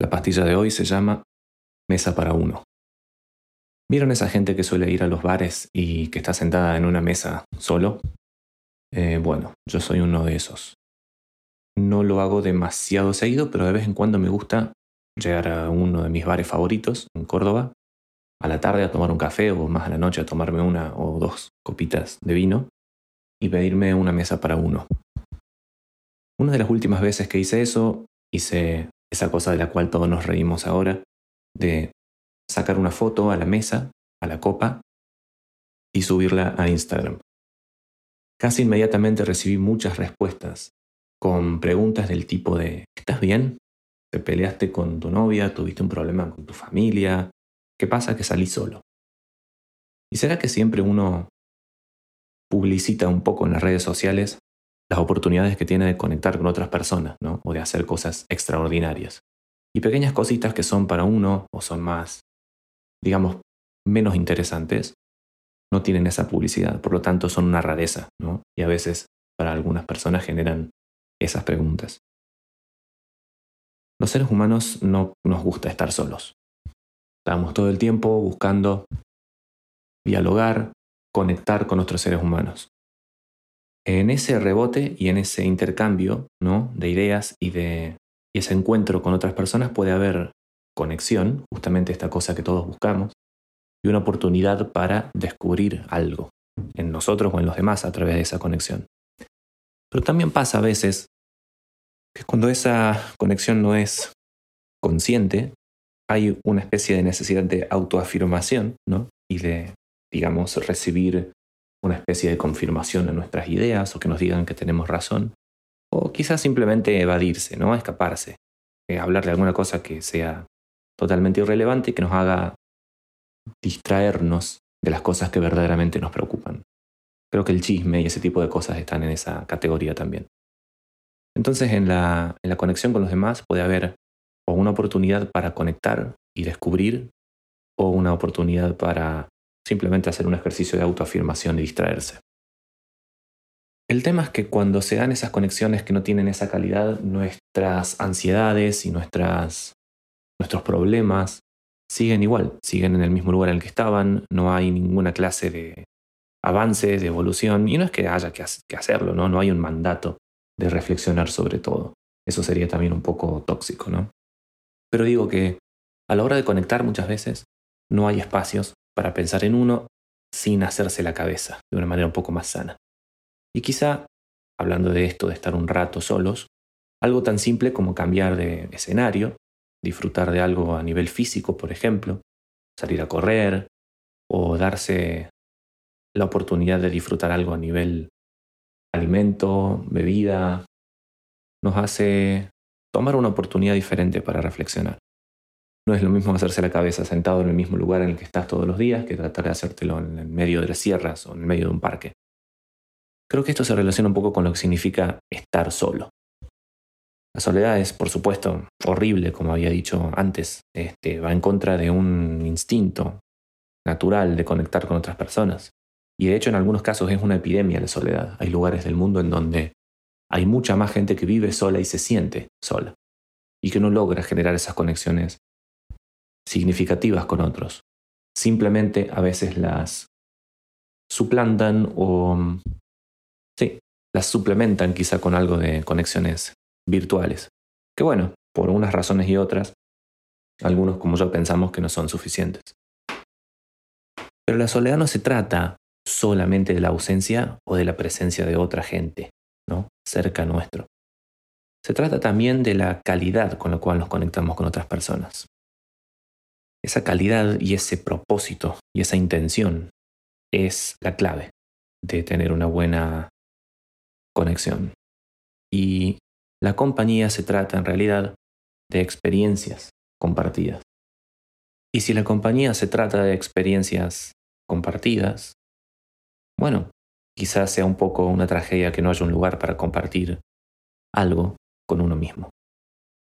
La pastilla de hoy se llama Mesa para uno. ¿Vieron esa gente que suele ir a los bares y que está sentada en una mesa solo? Eh, bueno, yo soy uno de esos. No lo hago demasiado seguido, pero de vez en cuando me gusta llegar a uno de mis bares favoritos en Córdoba, a la tarde a tomar un café o más a la noche a tomarme una o dos copitas de vino y pedirme una mesa para uno. Una de las últimas veces que hice eso, hice esa cosa de la cual todos nos reímos ahora, de sacar una foto a la mesa, a la copa, y subirla a Instagram. Casi inmediatamente recibí muchas respuestas con preguntas del tipo de ¿estás bien? ¿Te peleaste con tu novia? ¿Tuviste un problema con tu familia? ¿Qué pasa que salí solo? ¿Y será que siempre uno publicita un poco en las redes sociales las oportunidades que tiene de conectar con otras personas, ¿no? O de hacer cosas extraordinarias. Y pequeñas cositas que son para uno o son más, digamos, menos interesantes, no tienen esa publicidad, por lo tanto son una rareza, ¿no? Y a veces para algunas personas generan esas preguntas. Los seres humanos no nos gusta estar solos. Estamos todo el tiempo buscando dialogar, conectar con otros seres humanos en ese rebote y en ese intercambio ¿no? de ideas y de ese encuentro con otras personas puede haber conexión, justamente esta cosa que todos buscamos, y una oportunidad para descubrir algo en nosotros o en los demás a través de esa conexión. Pero también pasa a veces que cuando esa conexión no es consciente, hay una especie de necesidad de autoafirmación ¿no? y de, digamos, recibir una especie de confirmación de nuestras ideas o que nos digan que tenemos razón. O quizás simplemente evadirse, ¿no? Escaparse. Eh, hablar de alguna cosa que sea totalmente irrelevante y que nos haga distraernos de las cosas que verdaderamente nos preocupan. Creo que el chisme y ese tipo de cosas están en esa categoría también. Entonces en la, en la conexión con los demás puede haber o una oportunidad para conectar y descubrir o una oportunidad para simplemente hacer un ejercicio de autoafirmación y distraerse. El tema es que cuando se dan esas conexiones que no tienen esa calidad, nuestras ansiedades y nuestros problemas siguen igual, siguen en el mismo lugar en el que estaban, no hay ninguna clase de avance, de evolución, y no es que haya que, hacerlo, ¿no? no hay un mandato de reflexionar sobre todo. Eso sería también un poco tóxico, ¿no? Pero digo que a la hora de conectar muchas veces no hay espacios para pensar en uno sin hacerse la cabeza, de una manera un poco más sana. Y quizá, hablando de esto, de estar un rato solos, algo tan simple como cambiar de escenario, disfrutar de algo a nivel físico, por ejemplo, salir a correr o darse la oportunidad de disfrutar algo a nivel alimento, bebida, nos hace tomar una oportunidad diferente para reflexionar. No es lo mismo hacerse la cabeza sentado en el mismo lugar en el que estás todos los días que tratar de hacértelo en el medio de las sierras o en el medio de un parque. Creo que esto se relaciona un poco con lo que significa estar solo. La soledad es, por supuesto, horrible, como había dicho antes. Este, va en contra de un instinto natural de conectar con otras personas. Y de hecho en algunos casos es una epidemia la soledad. Hay lugares del mundo en donde hay mucha más gente que vive sola y se siente sola. Y que no logra generar esas conexiones significativas con otros. Simplemente a veces las suplantan o... Sí, las suplementan quizá con algo de conexiones virtuales. Que bueno, por unas razones y otras, algunos como yo pensamos que no son suficientes. Pero la soledad no se trata solamente de la ausencia o de la presencia de otra gente, ¿no? Cerca nuestro. Se trata también de la calidad con la cual nos conectamos con otras personas esa calidad y ese propósito y esa intención es la clave de tener una buena conexión. Y la compañía se trata en realidad de experiencias compartidas. Y si la compañía se trata de experiencias compartidas, bueno, quizás sea un poco una tragedia que no haya un lugar para compartir algo con uno mismo.